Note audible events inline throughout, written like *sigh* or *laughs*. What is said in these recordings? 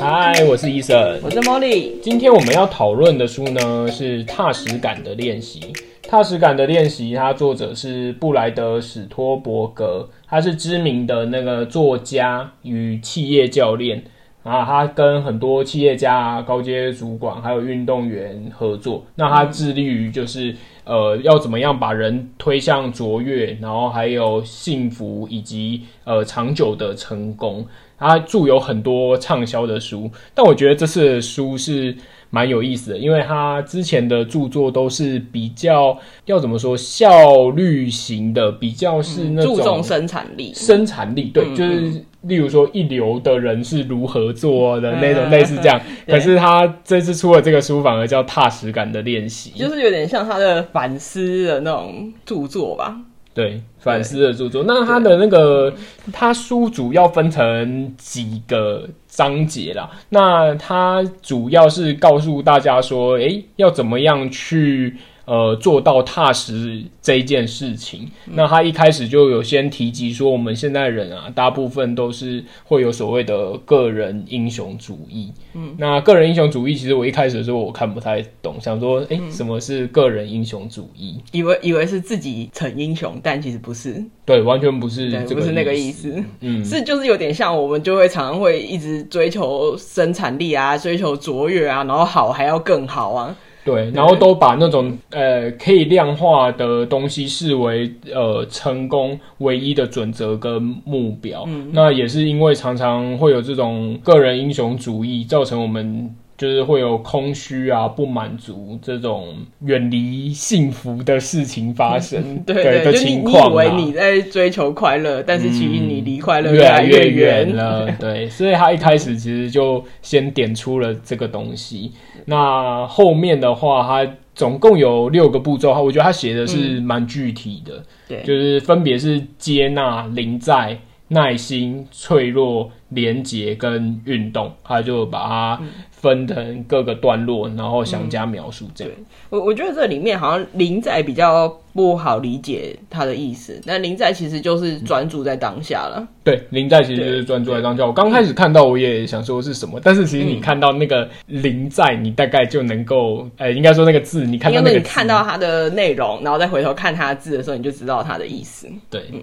嗨，我是伊森，我是茉莉。今天我们要讨论的书呢是《踏实感的练习》。《踏实感的练习》，它作者是布莱德·史托伯格，他是知名的那个作家与企业教练啊。他跟很多企业家、高阶主管还有运动员合作。那他致力于就是呃，要怎么样把人推向卓越，然后还有幸福以及呃长久的成功。他著有很多畅销的书，但我觉得这次的书是蛮有意思的，因为他之前的著作都是比较要怎么说效率型的，比较是那种注重生产力，生产力对，就是例如说一流的人是如何做的那种类似这样。可是他这次出了这个书，反而叫踏实感的练习，就是有点像他的反思的那种著作吧。对，反思的著作。那他的那个，他书主要分成几个章节啦。那他主要是告诉大家说，诶，要怎么样去。呃，做到踏实这一件事情，嗯，那他一开始就有先提及说，我们现在人啊，大部分都是会有所谓的个人英雄主义。嗯，那个人英雄主义，其实我一开始的时候我看不太懂，想说，哎，什么是个人英雄主义？以为以为是自己成英雄，但其实不是。对，完全不是，不是那个意思。嗯，是就是有点像，我们就会常常会一直追求生产力啊，追求卓越啊，然后好还要更好啊。对，然后都把那种呃可以量化的东西视为呃成功唯一的准则跟目标。嗯，那也是因为常常会有这种个人英雄主义，造成我们。就是会有空虚啊、不满足这种远离幸福的事情发生，*laughs* 对，的情况、啊、你以为你在追求快乐，但是其实你离快乐越来越远了。*laughs* 对，所以他一开始其实就先点出了这个东西。那后面的话，他总共有六个步骤，我觉得他写的是蛮具体的。对、嗯，就是分别是接纳、临在、耐心、脆弱、连结跟运动，他就把它。分成各个段落，然后详加描述这样。嗯、我我觉得这里面好像林在比较不好理解它的意思，那林在其实就是专注在当下了。对，临在其实就是专注在当下。我刚开始看到我也想说是什么，但是其实你看到那个林在，你大概就能够，哎、欸，应该说那个字，你看到那个字，你看到它的内容，然后再回头看它的字的时候，你就知道它的意思。对。嗯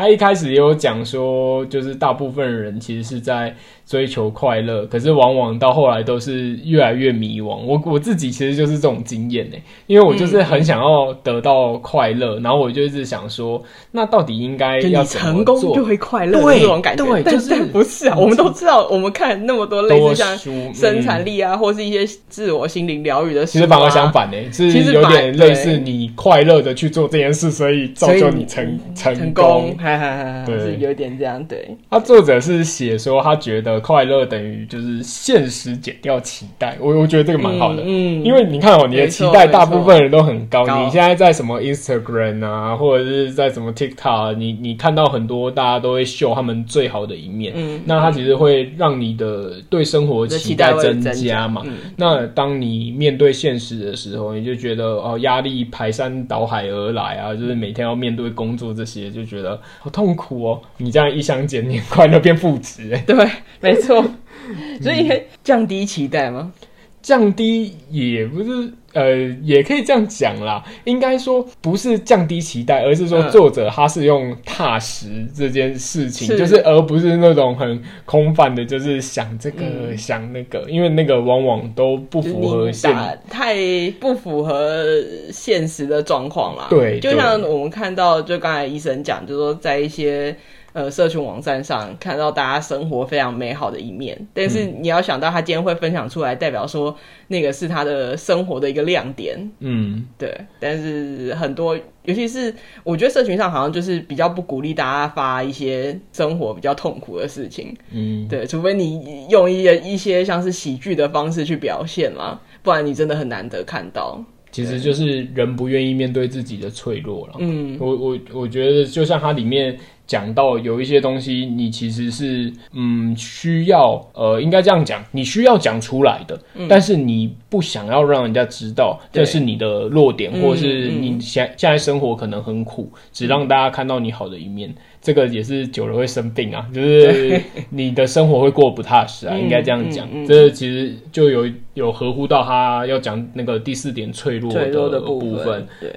他一开始也有讲说，就是大部分人其实是在追求快乐，可是往往到后来都是越来越迷惘。我我自己其实就是这种经验呢，因为我就是很想要得到快乐，嗯，然后我就一直想说，那到底应该要怎么做？成功就会快乐的这种感觉，对，对就是不是啊？我们都知道，我们看那么多类似像生产力啊，嗯，或是一些自我心灵疗愈的事，啊，其实反而相反呢，是有点类似你快乐的去做这件事，所以造就你成成功。对，是有点这样。对，他作者是写说，他觉得快乐等于就是现实减掉期待。我我觉得这个蛮好的，嗯，因为你看哦，你的期待大部分人都很高。你现在在什么 Instagram 啊，或者是在什么 TikTok，你你看到很多大家都会秀他们最好的一面，嗯，那他其实会让你的对生活期待增加嘛。那当你面对现实的时候，你就觉得哦，压力排山倒海而来啊，就是每天要面对工作这些，就觉得。好痛苦哦！你这样一相减，你快乐变负值哎。对，没错。所以你可以降低期待吗？降低也不是，呃，也可以这样讲啦。应该说不是降低期待，而是说作者他是用踏实这件事情，嗯、就是而不是那种很空泛的，就是想这个、嗯、想那个，因为那个往往都不符合现实，太不符合现实的状况啦。对，就像我们看到，就刚才医生讲，就是说在一些。呃，社群网站上看到大家生活非常美好的一面，但是你要想到他今天会分享出来，代表说那个是他的生活的一个亮点。嗯，对。但是很多，尤其是我觉得社群上好像就是比较不鼓励大家发一些生活比较痛苦的事情。嗯，对，除非你用一些一些像是喜剧的方式去表现嘛，不然你真的很难得看到。其实就是人不愿意面对自己的脆弱了。嗯，我我我觉得就像它里面。讲到有一些东西，你其实是嗯需要呃，应该这样讲，你需要讲出来的，嗯、但是你不想要让人家知道这是你的弱点，或是你现现在生活可能很苦，只让大家看到你好的一面。这个也是久了会生病啊，就是你的生活会过不踏实啊，*laughs* 应该这样讲。嗯嗯、这其实就有有合乎到他要讲那个第四点脆弱的部分。对，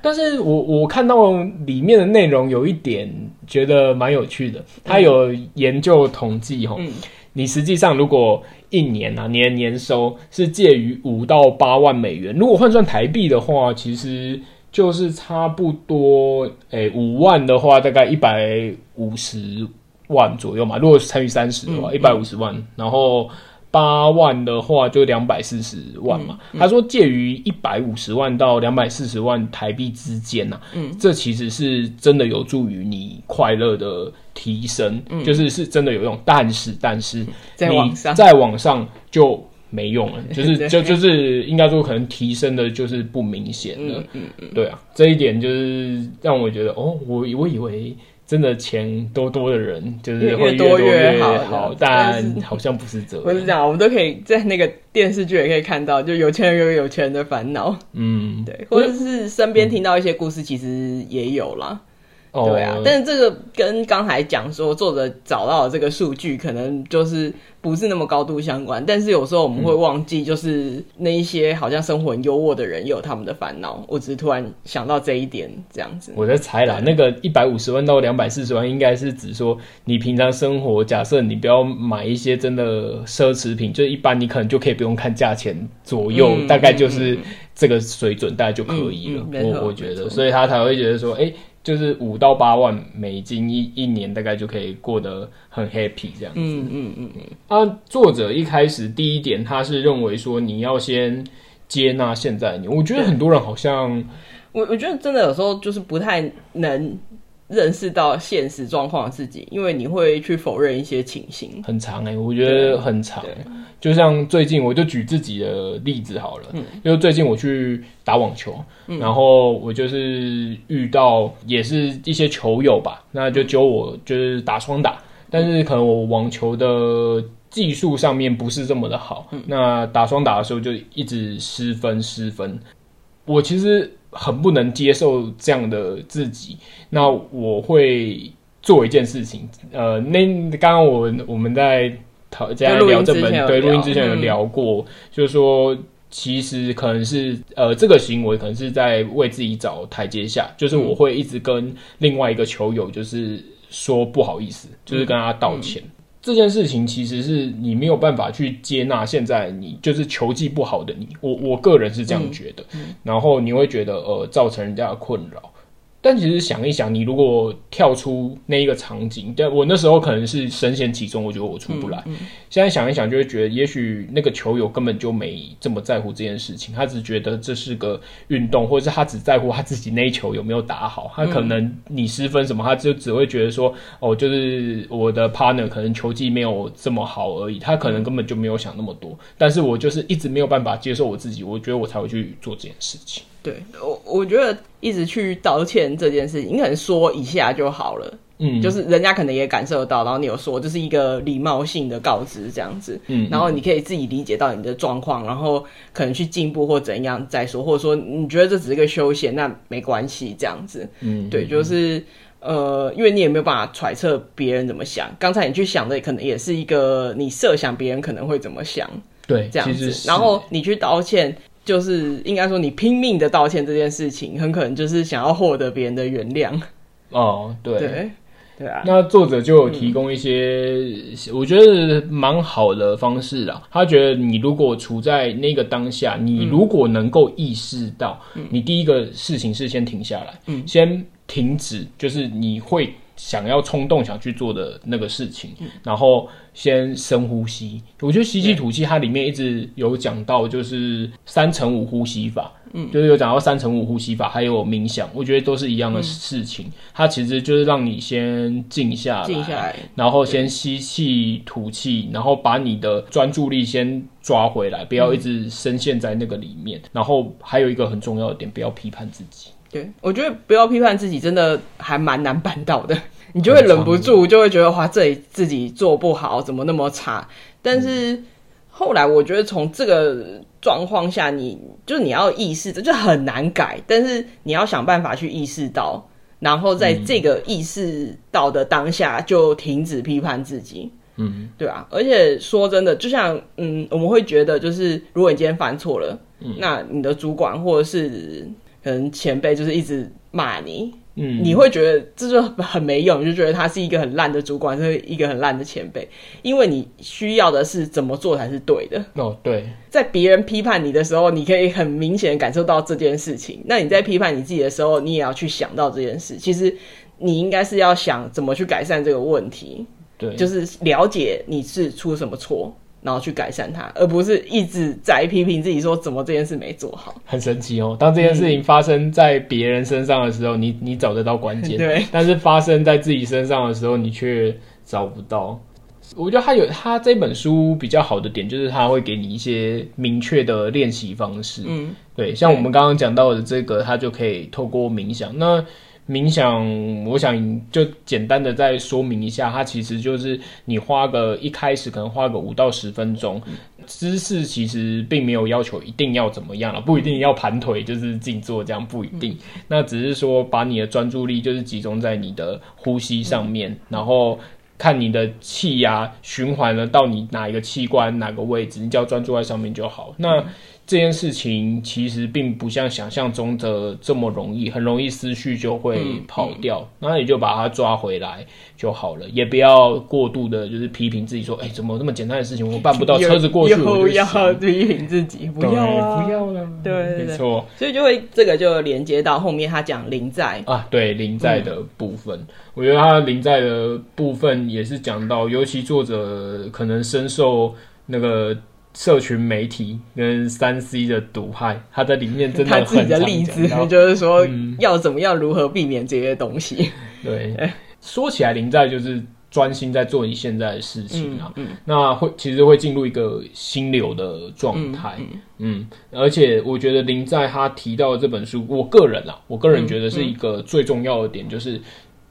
但是我我看到里面的内容有一点觉得蛮有趣的，他有研究统计哈，嗯、你实际上如果一年啊年年收是介于五到八万美元，如果换算台币的话，其实。就是差不多，诶、欸，五万的话大概一百五十万左右嘛。如果是乘以三十的话，一百五十万。然后八万的话就两百四十万嘛。嗯嗯、他说介于一百五十万到两百四十万台币之间呐、啊。嗯，这其实是真的有助于你快乐的提升，嗯、就是是真的有用。但是，但是你再往上就。没用了，*laughs* 就是就就是应该说可能提升的就是不明显的，嗯嗯，对啊，这一点就是让我觉得哦，我我以为真的钱多多的人就是会越多越好，但 *laughs* *laughs* 好像不是这样。不是这样，我们都可以在那个电视剧也可以看到，就有钱人有有钱人的烦恼，嗯，对，或者是身边听到一些故事，其实也有啦。对啊，但是这个跟刚才讲说作者找到的这个数据，可能就是不是那么高度相关。但是有时候我们会忘记，就是那一些好像生活很优渥的人，也有他们的烦恼。我只是突然想到这一点，这样子。我在猜啦，那个一百五十万到两百四十万，应该是指说你平常生活，假设你不要买一些真的奢侈品，就一般你可能就可以不用看价钱左右，嗯、大概就是这个水准，大概就可以了。嗯嗯、我我觉得，所以他才会觉得说，哎、欸。就是五到八万美金一一年，大概就可以过得很 happy 这样子。嗯嗯嗯嗯。啊，作者一开始第一点，他是认为说你要先接纳现在你。我觉得很多人好像，我我觉得真的有时候就是不太能。认识到现实状况自己，因为你会去否认一些情形，很长哎、欸，我觉得很长。就像最近，我就举自己的例子好了，嗯，因为最近我去打网球，嗯、然后我就是遇到也是一些球友吧，那就教我就是打双打，但是可能我网球的技术上面不是这么的好，嗯、那打双打的时候就一直失分失分，我其实。很不能接受这样的自己，那我会做一件事情。呃，那刚刚我我们在讨在聊这本对录音之前有聊过，嗯、就是说其实可能是呃这个行为可能是在为自己找台阶下，就是我会一直跟另外一个球友就是说不好意思，就是跟他道歉。嗯嗯这件事情其实是你没有办法去接纳，现在你就是球技不好的你，我我个人是这样觉得，嗯嗯、然后你会觉得呃造成人家的困扰。但其实想一想，你如果跳出那一个场景，但我那时候可能是深陷其中，我觉得我出不来。嗯嗯、现在想一想，就会觉得也许那个球友根本就没这么在乎这件事情，他只觉得这是个运动，或者是他只在乎他自己那一球有没有打好。他可能你失分什么，他就只会觉得说，哦，就是我的 partner 可能球技没有这么好而已，他可能根本就没有想那么多。但是我就是一直没有办法接受我自己，我觉得我才会去做这件事情。对我，我觉得一直去道歉这件事情，你可能说一下就好了，嗯，就是人家可能也感受到，然后你有说，这是一个礼貌性的告知这样子，嗯，然后你可以自己理解到你的状况，然后可能去进步或怎样再说，或者说你觉得这只是个休闲，那没关系这样子，嗯，对，就是呃，因为你也没有办法揣测别人怎么想，刚才你去想的可能也是一个你设想别人可能会怎么想，对，这样子，然后你去道歉。就是应该说，你拼命的道歉这件事情，很可能就是想要获得别人的原谅。哦，对，对，对啊。那作者就有提供一些，嗯、我觉得蛮好的方式啦。他觉得你如果处在那个当下，你如果能够意识到，你第一个事情是先停下来，嗯，先停止，就是你会。想要冲动想去做的那个事情，嗯、然后先深呼吸。我觉得吸气吐气，它里面一直有讲到，就是三乘五呼吸法，嗯，就是有讲到三乘五呼吸法，还有冥想，我觉得都是一样的事情。嗯、它其实就是让你先静下来，静下来，然后先吸气吐气，然后把你的专注力先抓回来，不要一直深陷在那个里面。嗯、然后还有一个很重要的点，不要批判自己。对，我觉得不要批判自己，真的还蛮难办到的。*laughs* 你就会忍不住就会觉得哇，这里自己做不好，怎么那么差？但是后来我觉得从这个状况下你，你就是你要意识，这就很难改，但是你要想办法去意识到，然后在这个意识到的当下就停止批判自己。嗯，对啊，而且说真的，就像嗯，我们会觉得，就是如果你今天犯错了，嗯，那你的主管或者是可能前辈就是一直骂你，嗯，你会觉得这就很没用，你就觉得他是一个很烂的主管，是一个很烂的前辈，因为你需要的是怎么做才是对的。哦，对，在别人批判你的时候，你可以很明显感受到这件事情。那你在批判你自己的时候，你也要去想到这件事。其实你应该是要想怎么去改善这个问题。对，就是了解你是出什么错，然后去改善它，而不是一直在批评自己说怎么这件事没做好。很神奇哦，当这件事情发生在别人身上的时候，嗯、你你找得到关键，*laughs* 对，但是发生在自己身上的时候，你却找不到。我觉得他有他这本书比较好的点，就是他会给你一些明确的练习方式。嗯，对，像我们刚刚讲到的这个，他就可以透过冥想。那冥想，我想就简单的再说明一下，它其实就是你花个一开始可能花个五到十分钟，姿势其实并没有要求一定要怎么样了，不一定要盘腿就是静坐这样，不一定。那只是说把你的专注力就是集中在你的呼吸上面，然后看你的气压循环了到你哪一个器官哪个位置，你只要专注在上面就好。那这件事情其实并不像想象中的这么容易，很容易思绪就会跑掉。那、嗯、你就把它抓回来就好了，也不要过度的，就是批评自己说：“哎、欸，怎么那么简单的事情我办不到？车子过去我就要批评自己，不要啊，不要了。”对，没错。所以就会这个就连接到后面他讲零在啊，对零在的部分，嗯、我觉得他零在的部分也是讲到，尤其作者可能深受那个。社群媒体跟三 C 的毒害，他在里面真的很 *laughs* 他自己的例子，就是说要怎么样如何避免这些东西。对，*laughs* 说起来林在就是专心在做你现在的事情啊，嗯嗯、那会其实会进入一个心流的状态，嗯，嗯，而且我觉得林在他提到的这本书，我个人啊，我个人觉得是一个最重要的点，就是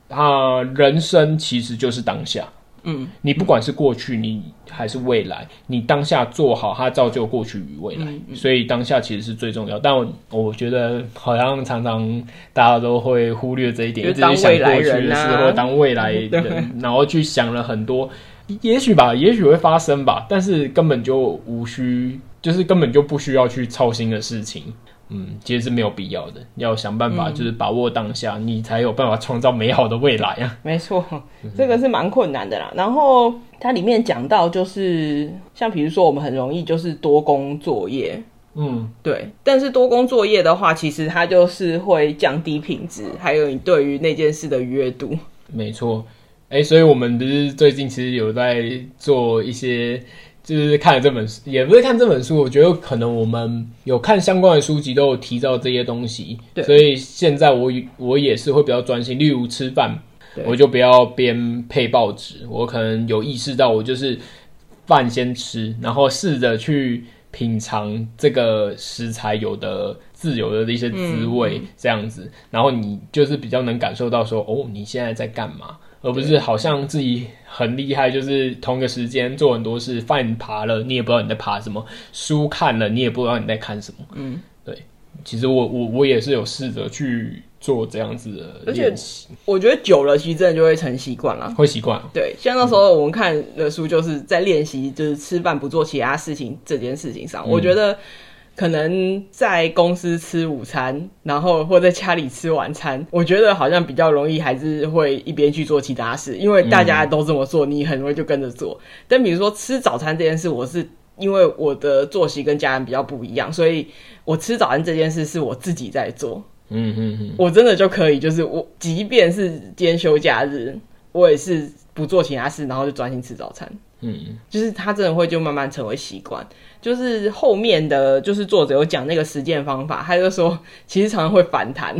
他人生其实就是当下。嗯，你不管是过去，你还是未来，你当下做好，它造就过去与未来。嗯嗯、所以当下其实是最重要。但我，我觉得好像常常大家都会忽略这一点，一直想过去的时候当未来人，嗯、然后去想了很多，也许吧，也许会发生吧，但是根本就无需，就是根本就不需要去操心的事情。嗯，其实是没有必要的。要想办法，就是把握当下，嗯、你才有办法创造美好的未来啊。没错，这个是蛮困难的啦。然后它里面讲到，就是像比如说，我们很容易就是多工作业。嗯，对。但是多工作业的话，其实它就是会降低品质，还有你对于那件事的愉悦度。没错。哎、欸，所以我们不是最近其实有在做一些。就是看了这本书，也不是看这本书。我觉得可能我们有看相关的书籍，都有提到这些东西。对，所以现在我我也是会比较专心。例如吃饭，我就不要边配报纸。我可能有意识到，我就是饭先吃，然后试着去品尝这个食材有的自由的一些滋味，这样子。嗯、然后你就是比较能感受到说，哦，你现在在干嘛？而不是好像自己很厉害，就是同一个时间做很多事，饭爬了你也不知道你在爬什么，书看了你也不知道你在看什么。嗯，对。其实我我我也是有试着去做这样子的而且。我觉得久了，其实真的就会成习惯了。会习惯。对，像那时候我们看的书，就是在练习，就是吃饭不做其他事情这件事情上，嗯、我觉得。可能在公司吃午餐，然后或在家里吃晚餐，我觉得好像比较容易，还是会一边去做其他事，因为大家都这么做，你很容易就跟着做。嗯、但比如说吃早餐这件事，我是因为我的作息跟家人比较不一样，所以我吃早餐这件事是我自己在做。嗯嗯嗯，我真的就可以，就是我即便是今天休假日，我也是不做其他事，然后就专心吃早餐。嗯，就是他真的会就慢慢成为习惯。就是后面的就是作者有讲那个实践方法，他就说其实常常会反弹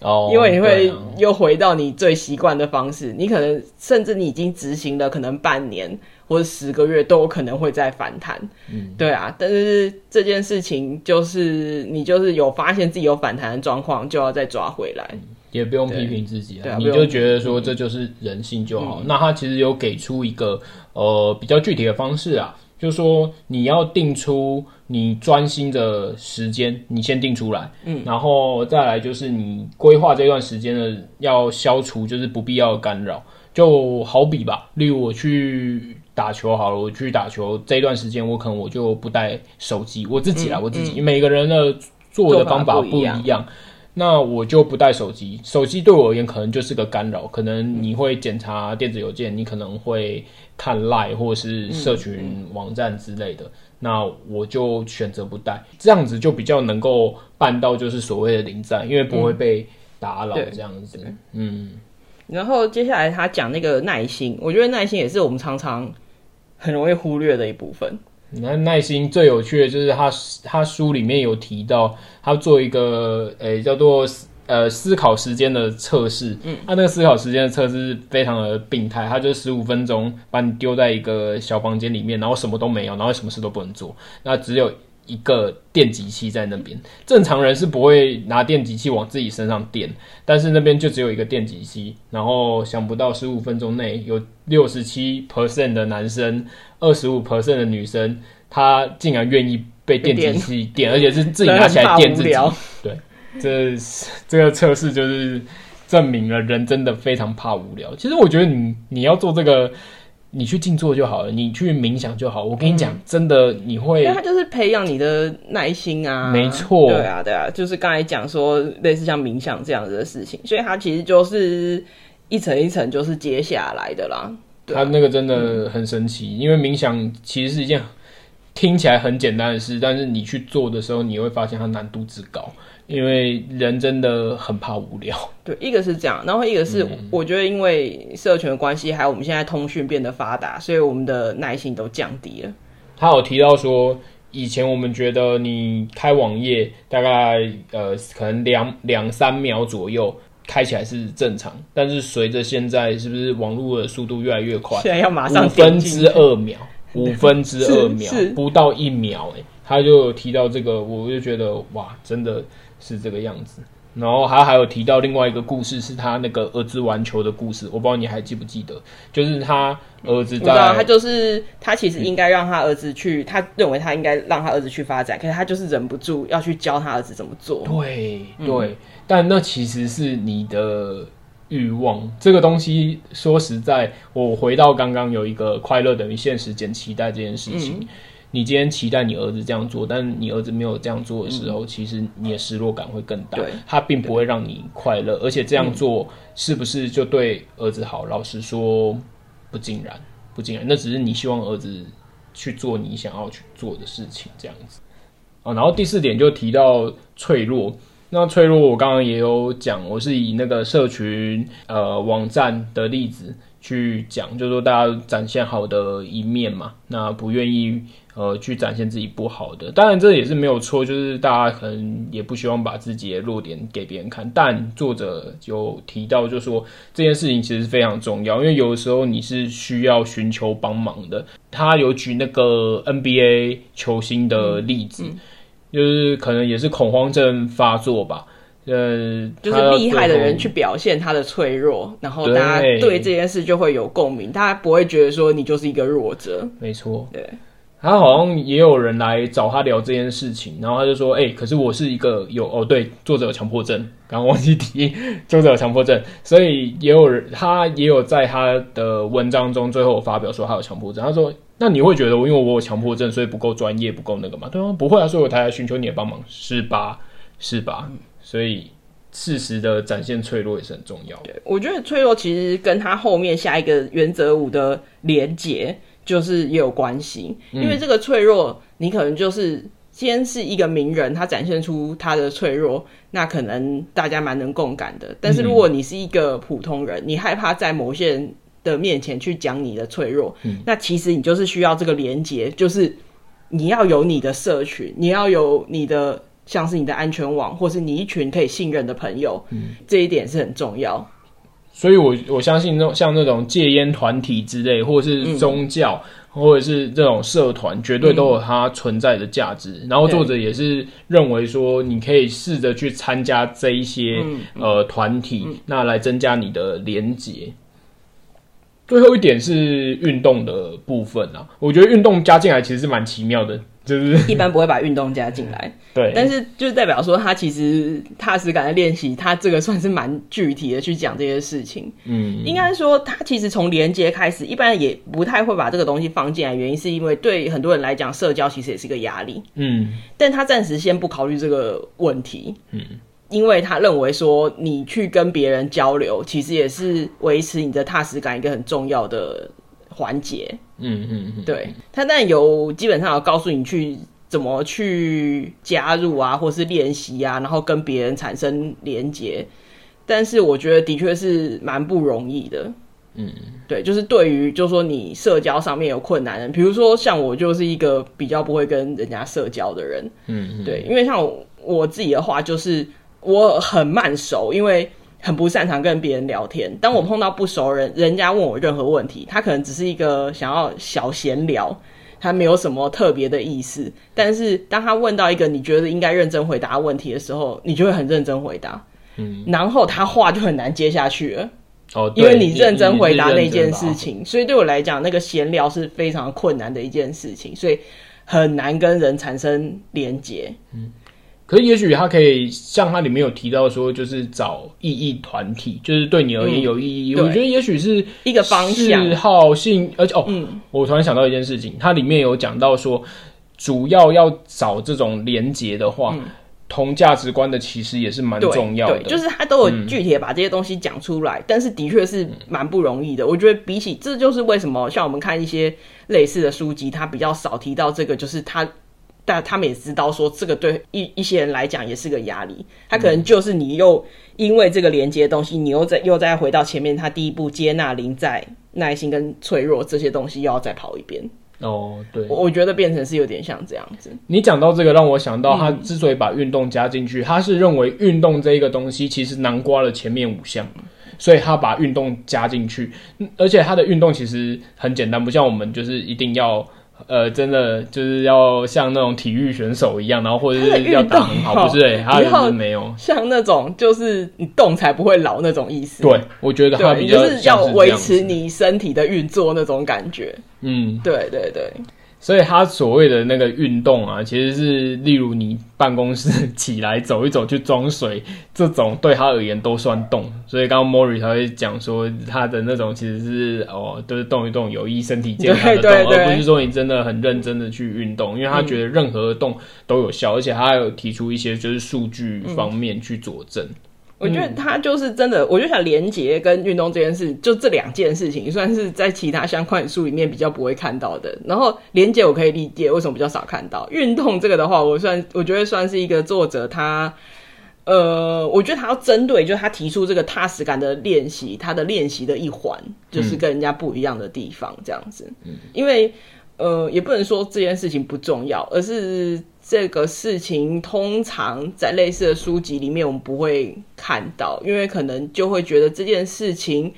哦，因为你会又回到你最习惯的方式，你可能甚至你已经执行了可能半年或者十个月都有可能会再反弹。嗯，对啊，但是这件事情就是你就是有发现自己有反弹的状况，就要再抓回来。也不用批评自己啊，你就觉得说这就是人性就好。嗯、那他其实有给出一个呃比较具体的方式啊，就是说你要定出你专心的时间，你先定出来，嗯，然后再来就是你规划这段时间的要消除就是不必要的干扰，就好比吧，例如我去打球好了，我去打球这一段时间我可能我就不带手机，我自己啦，嗯、我自己、嗯、每个人的做的方法不一样。那我就不带手机，手机对我而言可能就是个干扰，可能你会检查电子邮件，你可能会看 Line 或是社群网站之类的，嗯嗯、那我就选择不带，这样子就比较能够办到就是所谓的临在，因为不会被打扰这样子。嗯，嗯然后接下来他讲那个耐心，我觉得耐心也是我们常常很容易忽略的一部分。那耐心最有趣的就是他他书里面有提到，他做一个诶、欸、叫做呃思考时间的测试，嗯，他那个思考时间的测试非常的病态，他就十五分钟把你丢在一个小房间里面，然后什么都没有，然后什么事都不能做，那只有。一个电极器在那边，正常人是不会拿电极器往自己身上电，但是那边就只有一个电极器，然后想不到十五分钟内有六十七 percent 的男生，二十五 percent 的女生，他竟然愿意被电击器电，而且是自己拿起来电自己。对，这这个测试就是证明了人真的非常怕无聊。其实我觉得你你要做这个。你去静坐就好了，你去冥想就好。我跟你讲，嗯、真的你会，因为它就是培养你的耐心啊。没错，对啊，对啊，就是刚才讲说类似像冥想这样子的事情，所以它其实就是一层一层就是接下来的啦。它、啊、那个真的很神奇，嗯、因为冥想其实是一件听起来很简单的事，但是你去做的时候，你会发现它难度之高。因为人真的很怕无聊，对，一个是这样，然后一个是我觉得因为社群的关系，还有我们现在通讯变得发达，所以我们的耐心都降低了。他有提到说，以前我们觉得你开网页大概呃可能两两三秒左右开起来是正常，但是随着现在是不是网络的速度越来越快，现在要马上五分之二秒，五分之二秒，*laughs* 不到一秒，哎，他就有提到这个，我就觉得哇，真的。是这个样子，然后他还有提到另外一个故事，是他那个儿子玩球的故事。我不知道你还记不记得，就是他儿子在，他就是他其实应该让他儿子去，嗯、他认为他应该让他儿子去发展，可是他就是忍不住要去教他儿子怎么做。对对，嗯、但那其实是你的欲望。这个东西说实在，我回到刚刚有一个快乐等于现实减期待这件事情。嗯你今天期待你儿子这样做，但你儿子没有这样做的时候，嗯、其实你的失落感会更大。对，他并不会让你快乐，而且这样做是不是就对儿子好？嗯、老实说，不尽然，不尽然。那只是你希望儿子去做你想要去做的事情，这样子。啊，然后第四点就提到脆弱。那脆弱，我刚刚也有讲，我是以那个社群呃网站的例子去讲，就是说大家展现好的一面嘛，那不愿意。呃，去展现自己不好的，当然这也是没有错，就是大家可能也不希望把自己的弱点给别人看。但作者有提到，就说这件事情其实非常重要，因为有的时候你是需要寻求帮忙的。他有举那个 NBA 球星的例子，嗯嗯、就是可能也是恐慌症发作吧。呃，就是厉害的人去表现他的脆弱，然后大家对这件事就会有共鸣，大家不会觉得说你就是一个弱者。没错，对。他好像也有人来找他聊这件事情，然后他就说：“哎、欸，可是我是一个有哦，对，作者有强迫症，刚刚忘记提，*laughs* 作者有强迫症，所以也有人，他也有在他的文章中最后发表说他有强迫症。他说：那你会觉得我因为我有强迫症，所以不够专业，不够那个吗？对啊，不会啊，所以我才来寻求你的帮忙，是吧？是吧？所以适时的展现脆弱也是很重要的。对，我觉得脆弱其实跟他后面下一个原则五的连接。就是也有关系，因为这个脆弱，你可能就是先是一个名人，他展现出他的脆弱，那可能大家蛮能共感的。但是如果你是一个普通人，你害怕在某些人的面前去讲你的脆弱，那其实你就是需要这个连接，就是你要有你的社群，你要有你的像是你的安全网，或是你一群可以信任的朋友，嗯。这一点是很重要。所以我，我我相信那种像那种戒烟团体之类，或者是宗教，或者是这种社团，绝对都有它存在的价值。嗯、然后作者也是认为说，你可以试着去参加这一些、嗯、呃团体，嗯、那来增加你的连结。最后一点是运动的部分啊，我觉得运动加进来其实是蛮奇妙的，就是一般不会把运动加进来，*laughs* 对，但是就代表说他其实踏实感的练习，他这个算是蛮具体的去讲这些事情。嗯，应该说他其实从连接开始，一般也不太会把这个东西放进来，原因是因为对很多人来讲，社交其实也是一个压力。嗯，但他暂时先不考虑这个问题。嗯。因为他认为说，你去跟别人交流，其实也是维持你的踏实感一个很重要的环节。嗯嗯嗯，对。他但有基本上有告诉你去怎么去加入啊，或是练习啊，然后跟别人产生连接。但是我觉得的确是蛮不容易的。嗯，对，就是对于就是说你社交上面有困难的，比如说像我就是一个比较不会跟人家社交的人。嗯，对，因为像我，我自己的话就是。我很慢熟，因为很不擅长跟别人聊天。当我碰到不熟人，人家问我任何问题，他可能只是一个想要小闲聊，他没有什么特别的意思。但是当他问到一个你觉得应该认真回答问题的时候，你就会很认真回答。嗯，然后他话就很难接下去了。哦，因为你认真回答那件事情，所以对我来讲，那个闲聊是非常困难的一件事情，所以很难跟人产生连接。嗯。可是，也许他可以像他里面有提到说，就是找意义团体，就是对你而言有意义。嗯、我觉得也许是一个方向，嗜好性，而且哦，嗯、我突然想到一件事情，它里面有讲到说，主要要找这种连结的话，嗯、同价值观的其实也是蛮重要的。对，就是他都有具体的把这些东西讲出来，嗯、但是的确是蛮不容易的。我觉得比起，这就是为什么像我们看一些类似的书籍，他比较少提到这个，就是他。但他们也知道说，这个对一一些人来讲也是个压力。他可能就是你又因为这个连接的东西，你又再又再回到前面，他第一步接纳、临在、耐心跟脆弱这些东西，又要再跑一遍。哦，对，我觉得变成是有点像这样子。你讲到这个，让我想到他之所以把运动加进去，嗯、他是认为运动这一个东西其实囊括了前面五项，所以他把运动加进去。而且他的运动其实很简单，不像我们就是一定要。呃，真的就是要像那种体育选手一样，然后或者是要打很好，不是、欸？他就是没有像那种就是你动才不会老那种意思。对，我觉得他比较就是要维持你身体的运作那种感觉。嗯，对对对。所以他所谓的那个运动啊，其实是例如你办公室起来走一走去装水，这种对他而言都算动。所以刚刚 Mori 他会讲说，他的那种其实是哦，都是动一动有益身体健康的动，而不是说你真的很认真的去运动，因为他觉得任何的动都有效，嗯、而且他还有提出一些就是数据方面去佐证。嗯我觉得他就是真的，我就想连结跟运动这件事，就这两件事情，算是在其他相关书里面比较不会看到的。然后连结我可以理解为什么比较少看到，运动这个的话，我算我觉得算是一个作者他，呃，我觉得他要针对，就是他提出这个踏实感的练习，他的练习的一环，就是跟人家不一样的地方这样子。嗯，因为呃，也不能说这件事情不重要，而是。这个事情通常在类似的书籍里面，我们不会看到，因为可能就会觉得这件事情，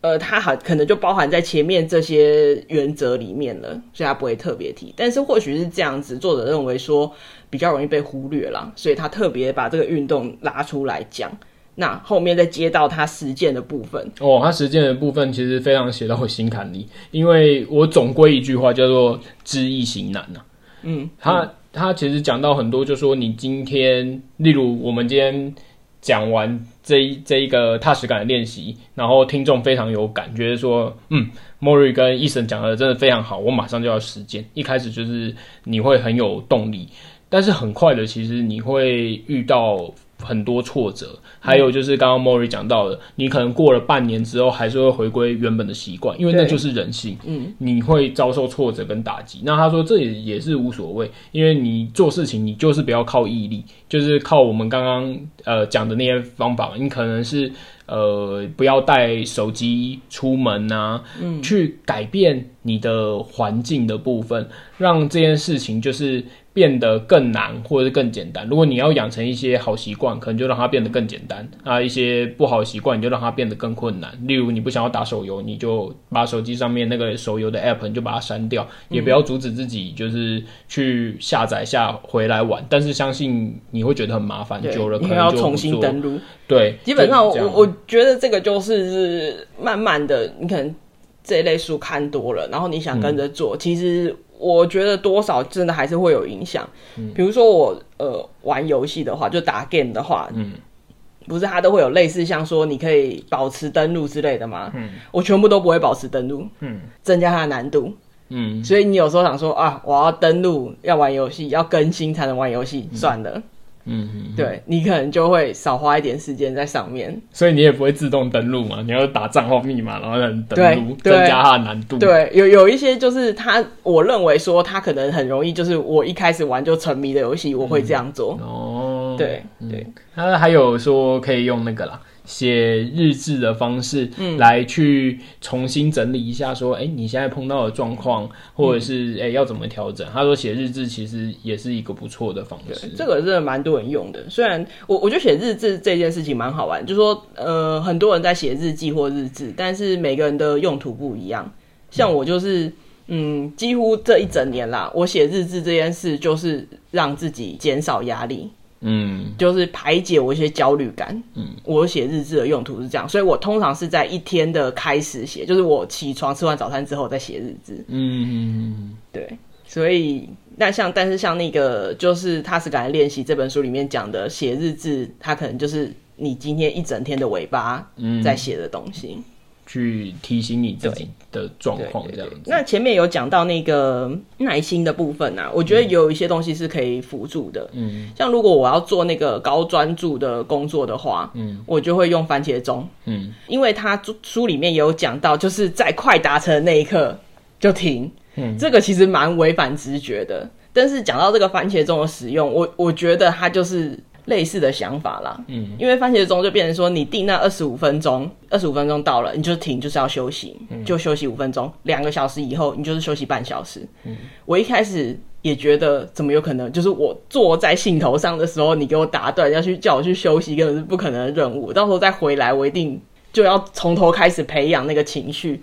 呃，它好可能就包含在前面这些原则里面了，所以它不会特别提。但是或许是这样子，作者认为说比较容易被忽略了，所以他特别把这个运动拉出来讲。那后面再接到他实践的部分哦，他实践的部分其实非常写到我心坎里，因为我总归一句话叫做知易行难呐、啊。嗯，他。他其实讲到很多，就说你今天，例如我们今天讲完这一这一个踏实感的练习，然后听众非常有感觉，说，嗯莫瑞跟伊森讲的真的非常好，我马上就要实践。一开始就是你会很有动力，但是很快的，其实你会遇到。很多挫折，还有就是刚刚 Mori 讲到的，你可能过了半年之后，还是会回归原本的习惯，因为那就是人性。嗯，你会遭受挫折跟打击。那他说这也也是无所谓，因为你做事情，你就是不要靠毅力，就是靠我们刚刚呃讲的那些方法。你可能是呃不要带手机出门啊，嗯，去改变你的环境的部分，让这件事情就是变得更难，或者是更简单。如果你要养成一些好习惯，可能就让它变得更简单啊；一些不好的习惯，你就让它变得更困难。例如，你不想要打手游，你就把手机上面那个手游的 app 你就把它删掉，也不要阻止自己就是去下载下回来玩。但是相信你会觉得很麻烦，久了可能就要重新登录。对，基本上我我觉得这个就是是慢慢的，你可能这一类书看多了，然后你想跟着做，嗯、其实。我觉得多少真的还是会有影响。嗯，比如说我呃玩游戏的话，就打 game 的话，嗯，不是它都会有类似像说你可以保持登录之类的吗？嗯，我全部都不会保持登录，嗯，增加它的难度，嗯，所以你有时候想说啊，我要登录要玩游戏，要更新才能玩游戏，嗯，算了。嗯嗯，对，你可能就会少花一点时间在上面，所以你也不会自动登录嘛？你要打账号密码，然后登录，增加它的难度。对，有有一些就是他，我认为说他可能很容易，就是我一开始玩就沉迷的游戏，我会这样做。嗯、哦，对对，它还有说可以用那个啦。写日志的方式，嗯来去重新整理一下，说，哎、你现在碰到的状况，或者是，哎、欸，要怎么调整？他说，写日志其实也是一个不错的方式。这个真的蛮多人用的。虽然我我觉得写日志这件事情蛮好玩，就是说，呃，很多人在写日记或日志，但是每个人的用途不一样。像我就是，嗯，几乎这一整年啦，我写日志这件事就是让自己减少压力。嗯，就是排解我一些焦虑感。嗯，我写日志的用途是这样，所以我通常是在一天的开始写，就是我起床吃完早餐之后再写日志。嗯，对，所以那像但是像那个就是踏实感的练习这本书里面讲的写日志，它可能就是你今天一整天的尾巴在写的东西。嗯去提醒你自己的状况，这样子。那前面有讲到那个耐心的部分啊，我觉得有一些东西是可以辅助的。嗯，像如果我要做那个高专注的工作的话，嗯，我就会用番茄钟。嗯，因为他书里面有讲到，就是在快达成的那一刻就停。嗯，这个其实蛮违反直觉的。但是讲到这个番茄钟的使用，我我觉得它就是。类似的想法啦，嗯，因为番茄钟就变成说，你定那二十五分钟，二十五分钟到了，你就停，就是要休息，嗯、就休息五分钟，两个小时以后，你就是休息半小时。嗯，我一开始也觉得，怎么有可能？就是我坐在兴头上的时候，你给我打断，要去叫我去休息，根本是不可能的任务。到时候再回来，我一定就要从头开始培养那个情绪。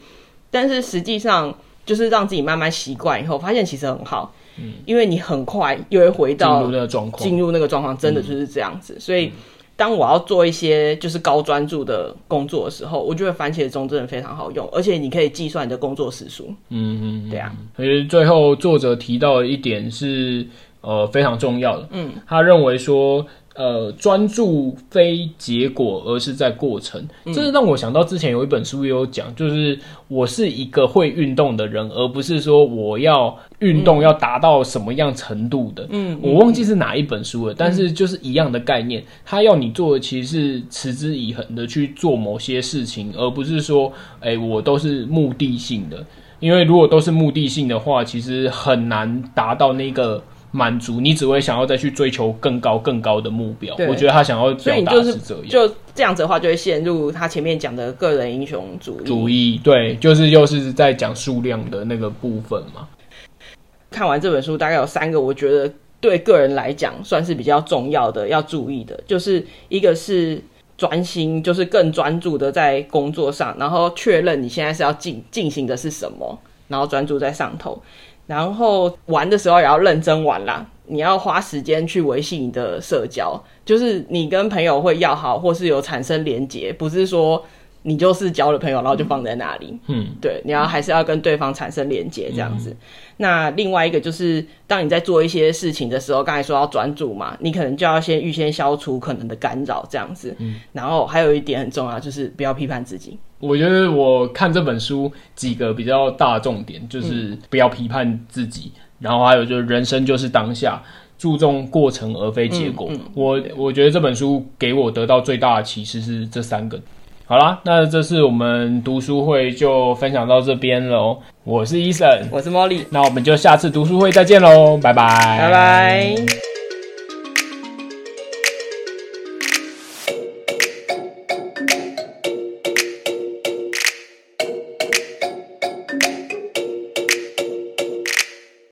但是实际上，就是让自己慢慢习惯以后，发现其实很好。嗯，因为你很快又会回到进入那个状况，进入那个状况真的就是这样子。嗯、所以，当我要做一些就是高专注的工作的时候，我觉得番茄钟真的非常好用，而且你可以计算你的工作时数。嗯嗯，对啊。所以最后作者提到的一点是呃非常重要的。嗯，他认为说。呃，专注非结果，而是在过程。这是让我想到之前有一本书也有讲，就是我是一个会运动的人，而不是说我要运动要达到什么样程度的。嗯，我忘记是哪一本书了，但是就是一样的概念，他要你做的其实是持之以恒的去做某些事情，而不是说，哎，我都是目的性的。因为如果都是目的性的话，其实很难达到那个。满足你只会想要再去追求更高更高的目标。我觉得他想要表达是这样，就这样子的话，就会陷入他前面讲的个人英雄主义。主义对，就是又是在讲数量的那个部分嘛。看完这本书，大概有三个，我觉得对个人来讲算是比较重要的，要注意的，就是一个是专心，就是更专注的在工作上，然后确认你现在是要进进行的是什么，然后专注在上头。然后玩的时候也要认真玩啦，你要花时间去维系你的社交，就是你跟朋友会要好，或是有产生连结，不是说你就是交了朋友然后就放在那里。嗯，对，你要还是要跟对方产生连接这样子。嗯、那另外一个就是，当你在做一些事情的时候，刚才说要专注嘛，你可能就要先预先消除可能的干扰这样子。嗯，然后还有一点很重要，就是不要批判自己。我觉得我看这本书几个比较大的重点，就是不要批判自己，嗯、然后还有就是人生就是当下，注重过程而非结果。嗯嗯、我我觉得这本书给我得到最大的启示是这三个。好啦，那这次我们读书会就分享到这边喽。我是 Eason，我是 Molly，那我们就下次读书会再见喽，拜拜，拜拜。